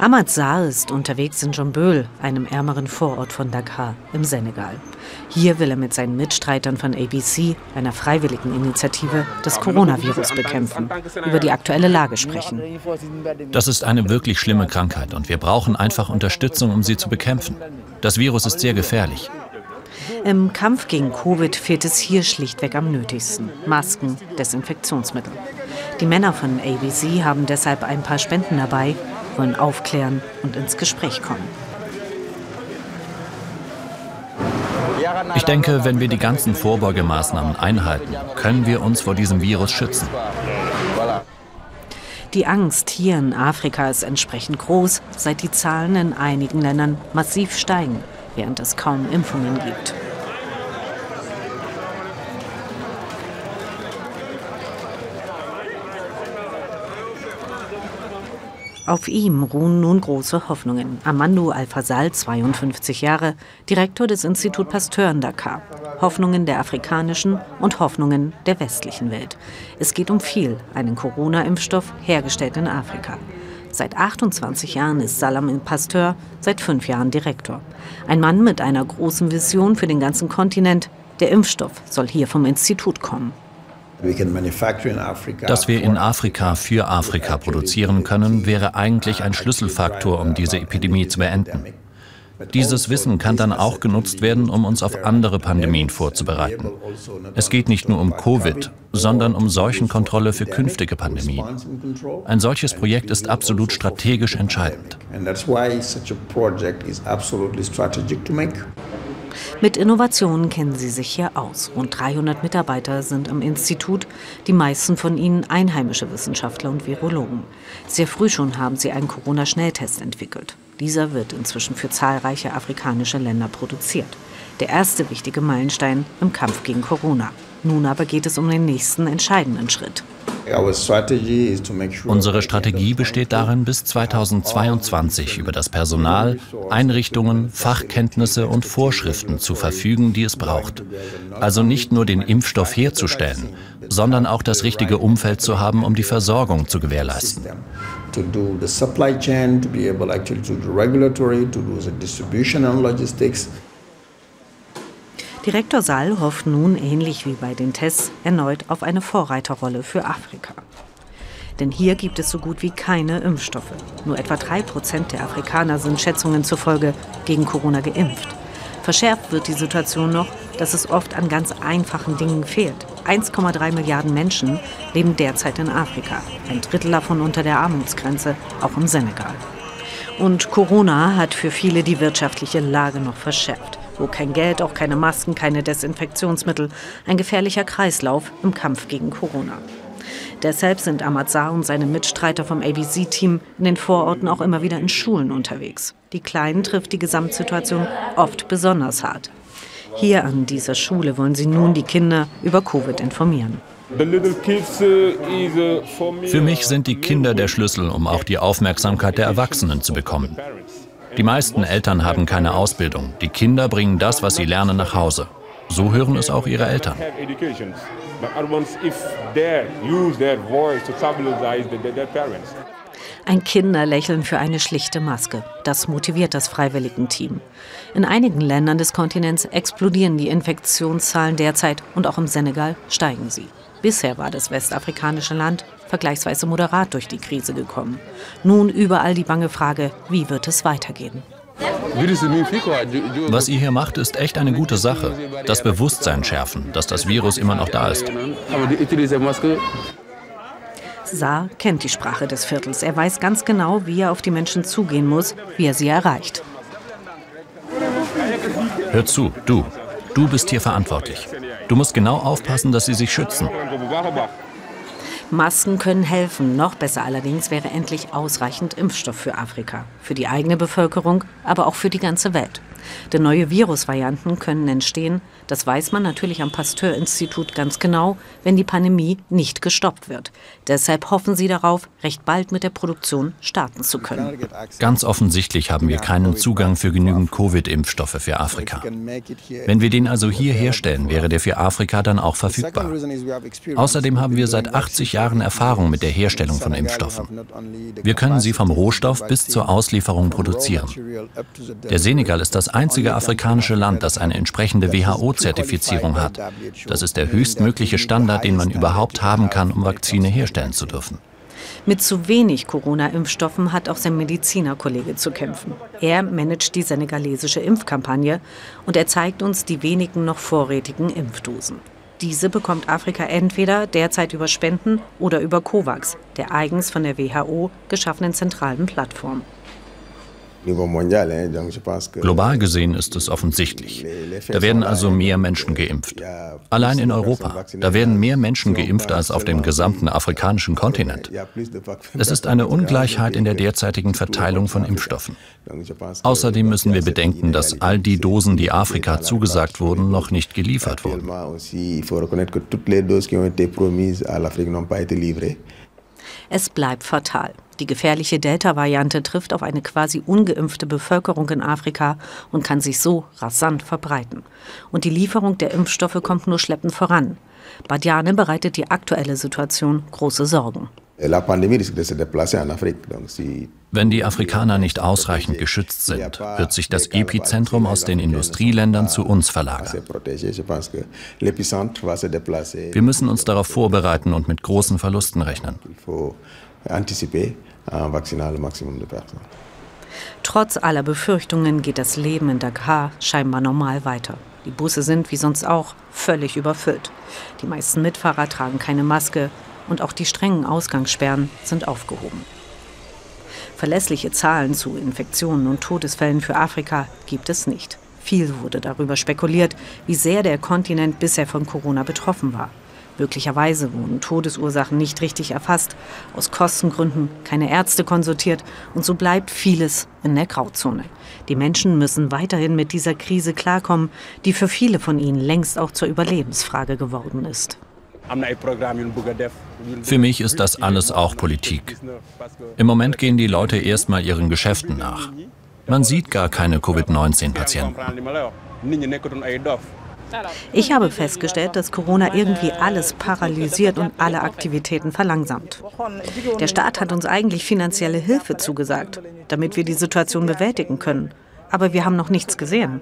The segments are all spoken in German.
Ahmad Saar ist unterwegs in Jomböl, einem ärmeren Vorort von Dakar im Senegal. Hier will er mit seinen Mitstreitern von ABC, einer freiwilligen Initiative, das Coronavirus bekämpfen, über die aktuelle Lage sprechen. Das ist eine wirklich schlimme Krankheit und wir brauchen einfach Unterstützung, um sie zu bekämpfen. Das Virus ist sehr gefährlich. Im Kampf gegen Covid fehlt es hier schlichtweg am nötigsten. Masken, Desinfektionsmittel. Die Männer von ABC haben deshalb ein paar Spenden dabei, wollen aufklären und ins Gespräch kommen. Ich denke, wenn wir die ganzen Vorbeugemaßnahmen einhalten, können wir uns vor diesem Virus schützen. Die Angst hier in Afrika ist entsprechend groß, seit die Zahlen in einigen Ländern massiv steigen, während es kaum Impfungen gibt. Auf ihm ruhen nun große Hoffnungen. Amandu Al-Fasal, 52 Jahre, Direktor des Institut Pasteur in Dakar. Hoffnungen der afrikanischen und Hoffnungen der westlichen Welt. Es geht um viel, einen Corona-Impfstoff hergestellt in Afrika. Seit 28 Jahren ist Salam Pasteur, seit fünf Jahren Direktor. Ein Mann mit einer großen Vision für den ganzen Kontinent. Der Impfstoff soll hier vom Institut kommen. Dass wir in Afrika für Afrika produzieren können, wäre eigentlich ein Schlüsselfaktor, um diese Epidemie zu beenden. Dieses Wissen kann dann auch genutzt werden, um uns auf andere Pandemien vorzubereiten. Es geht nicht nur um Covid, sondern um Seuchenkontrolle für künftige Pandemien. Ein solches Projekt ist absolut strategisch entscheidend. Mit Innovationen kennen sie sich hier aus. Rund 300 Mitarbeiter sind am Institut, die meisten von ihnen einheimische Wissenschaftler und Virologen. Sehr früh schon haben sie einen Corona-Schnelltest entwickelt. Dieser wird inzwischen für zahlreiche afrikanische Länder produziert. Der erste wichtige Meilenstein im Kampf gegen Corona. Nun aber geht es um den nächsten entscheidenden Schritt. Unsere Strategie besteht darin, bis 2022 über das Personal, Einrichtungen, Fachkenntnisse und Vorschriften zu verfügen, die es braucht. Also nicht nur den Impfstoff herzustellen, sondern auch das richtige Umfeld zu haben, um die Versorgung zu gewährleisten. Direktor Sall hofft nun, ähnlich wie bei den Tests, erneut auf eine Vorreiterrolle für Afrika. Denn hier gibt es so gut wie keine Impfstoffe. Nur etwa drei Prozent der Afrikaner sind Schätzungen zufolge gegen Corona geimpft. Verschärft wird die Situation noch, dass es oft an ganz einfachen Dingen fehlt. 1,3 Milliarden Menschen leben derzeit in Afrika, ein Drittel davon unter der Armutsgrenze, auch im Senegal. Und Corona hat für viele die wirtschaftliche Lage noch verschärft wo kein Geld, auch keine Masken, keine Desinfektionsmittel. Ein gefährlicher Kreislauf im Kampf gegen Corona. Deshalb sind Amazar und seine Mitstreiter vom ABC-Team in den Vororten auch immer wieder in Schulen unterwegs. Die Kleinen trifft die Gesamtsituation oft besonders hart. Hier an dieser Schule wollen sie nun die Kinder über Covid informieren. Für mich sind die Kinder der Schlüssel, um auch die Aufmerksamkeit der Erwachsenen zu bekommen. Die meisten Eltern haben keine Ausbildung. Die Kinder bringen das, was sie lernen, nach Hause. So hören es auch ihre Eltern. Ein Kinderlächeln für eine schlichte Maske. Das motiviert das Freiwilligenteam. In einigen Ländern des Kontinents explodieren die Infektionszahlen derzeit und auch im Senegal steigen sie. Bisher war das westafrikanische Land vergleichsweise moderat durch die Krise gekommen. Nun überall die bange Frage, wie wird es weitergehen? Was ihr hier macht, ist echt eine gute Sache. Das Bewusstsein schärfen, dass das Virus immer noch da ist. Saar kennt die Sprache des Viertels. Er weiß ganz genau, wie er auf die Menschen zugehen muss, wie er sie erreicht. Hör zu, du. Du bist hier verantwortlich. Du musst genau aufpassen, dass sie sich schützen. Masken können helfen. Noch besser allerdings wäre endlich ausreichend Impfstoff für Afrika. Für die eigene Bevölkerung, aber auch für die ganze Welt. Denn neue Virusvarianten können entstehen, das weiß man natürlich am Pasteur-Institut ganz genau, wenn die Pandemie nicht gestoppt wird. Deshalb hoffen sie darauf, recht bald mit der Produktion starten zu können. Ganz offensichtlich haben wir keinen Zugang für genügend Covid-Impfstoffe für Afrika. Wenn wir den also hier herstellen, wäre der für Afrika dann auch verfügbar. Außerdem haben wir seit 80 Jahren Erfahrung mit der Herstellung von Impfstoffen. Wir können sie vom Rohstoff bis zur Auslieferung produzieren. Der Senegal ist das einzige afrikanische Land, das eine entsprechende WHO-Zertifizierung hat. Das ist der höchstmögliche Standard, den man überhaupt haben kann, um Vakzine herstellen zu dürfen. Mit zu wenig Corona-Impfstoffen hat auch sein Medizinerkollege zu kämpfen. Er managt die senegalesische Impfkampagne und er zeigt uns die wenigen noch vorrätigen Impfdosen. Diese bekommt Afrika entweder derzeit über Spenden oder über COVAX, der eigens von der WHO geschaffenen zentralen Plattform. Global gesehen ist es offensichtlich. Da werden also mehr Menschen geimpft. Allein in Europa. Da werden mehr Menschen geimpft als auf dem gesamten afrikanischen Kontinent. Es ist eine Ungleichheit in der derzeitigen Verteilung von Impfstoffen. Außerdem müssen wir bedenken, dass all die Dosen, die Afrika zugesagt wurden, noch nicht geliefert wurden. Es bleibt fatal. Die gefährliche Delta-Variante trifft auf eine quasi ungeimpfte Bevölkerung in Afrika und kann sich so rasant verbreiten. Und die Lieferung der Impfstoffe kommt nur schleppend voran. Badiane bereitet die aktuelle Situation große Sorgen. Wenn die Afrikaner nicht ausreichend geschützt sind, wird sich das Epizentrum aus den Industrieländern zu uns verlagern. Wir müssen uns darauf vorbereiten und mit großen Verlusten rechnen. Trotz aller Befürchtungen geht das Leben in Dakar scheinbar normal weiter. Die Busse sind, wie sonst auch, völlig überfüllt. Die meisten Mitfahrer tragen keine Maske und auch die strengen Ausgangssperren sind aufgehoben. Verlässliche Zahlen zu Infektionen und Todesfällen für Afrika gibt es nicht. Viel wurde darüber spekuliert, wie sehr der Kontinent bisher von Corona betroffen war. Möglicherweise wurden Todesursachen nicht richtig erfasst, aus Kostengründen keine Ärzte konsultiert und so bleibt vieles in der Grauzone. Die Menschen müssen weiterhin mit dieser Krise klarkommen, die für viele von ihnen längst auch zur Überlebensfrage geworden ist. Für mich ist das alles auch Politik. Im Moment gehen die Leute erstmal ihren Geschäften nach. Man sieht gar keine Covid-19-Patienten. Ich habe festgestellt, dass Corona irgendwie alles paralysiert und alle Aktivitäten verlangsamt. Der Staat hat uns eigentlich finanzielle Hilfe zugesagt, damit wir die Situation bewältigen können. Aber wir haben noch nichts gesehen.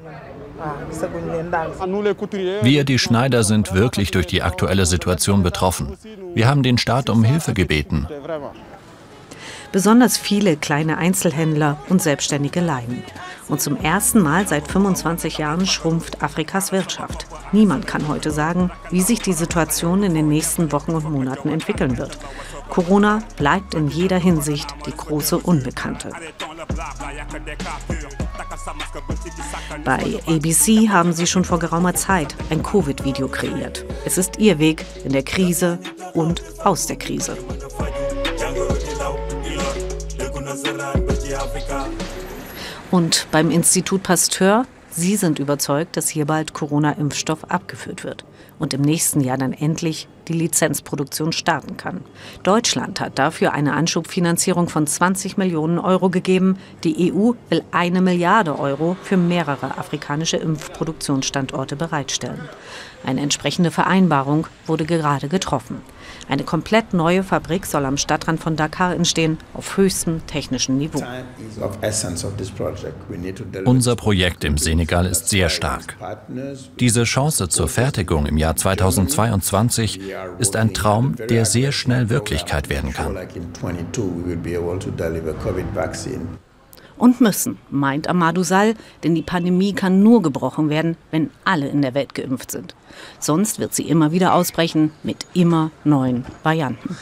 Wir, die Schneider, sind wirklich durch die aktuelle Situation betroffen. Wir haben den Staat um Hilfe gebeten. Besonders viele kleine Einzelhändler und Selbstständige leiden. Und zum ersten Mal seit 25 Jahren schrumpft Afrikas Wirtschaft. Niemand kann heute sagen, wie sich die Situation in den nächsten Wochen und Monaten entwickeln wird. Corona bleibt in jeder Hinsicht die große Unbekannte. Bei ABC haben sie schon vor geraumer Zeit ein Covid-Video kreiert. Es ist ihr Weg in der Krise und aus der Krise. Und beim Institut Pasteur, Sie sind überzeugt, dass hier bald Corona-Impfstoff abgeführt wird. Und im nächsten Jahr dann endlich die Lizenzproduktion starten kann. Deutschland hat dafür eine Anschubfinanzierung von 20 Millionen Euro gegeben. Die EU will eine Milliarde Euro für mehrere afrikanische Impfproduktionsstandorte bereitstellen. Eine entsprechende Vereinbarung wurde gerade getroffen. Eine komplett neue Fabrik soll am Stadtrand von Dakar entstehen, auf höchstem technischen Niveau. Unser Projekt im Senegal ist sehr stark. Diese Chance zur Fertigung im Jahr 2022 ist ein Traum, der sehr schnell Wirklichkeit werden kann. Und müssen, meint Amadou Sall, denn die Pandemie kann nur gebrochen werden, wenn alle in der Welt geimpft sind. Sonst wird sie immer wieder ausbrechen mit immer neuen Varianten.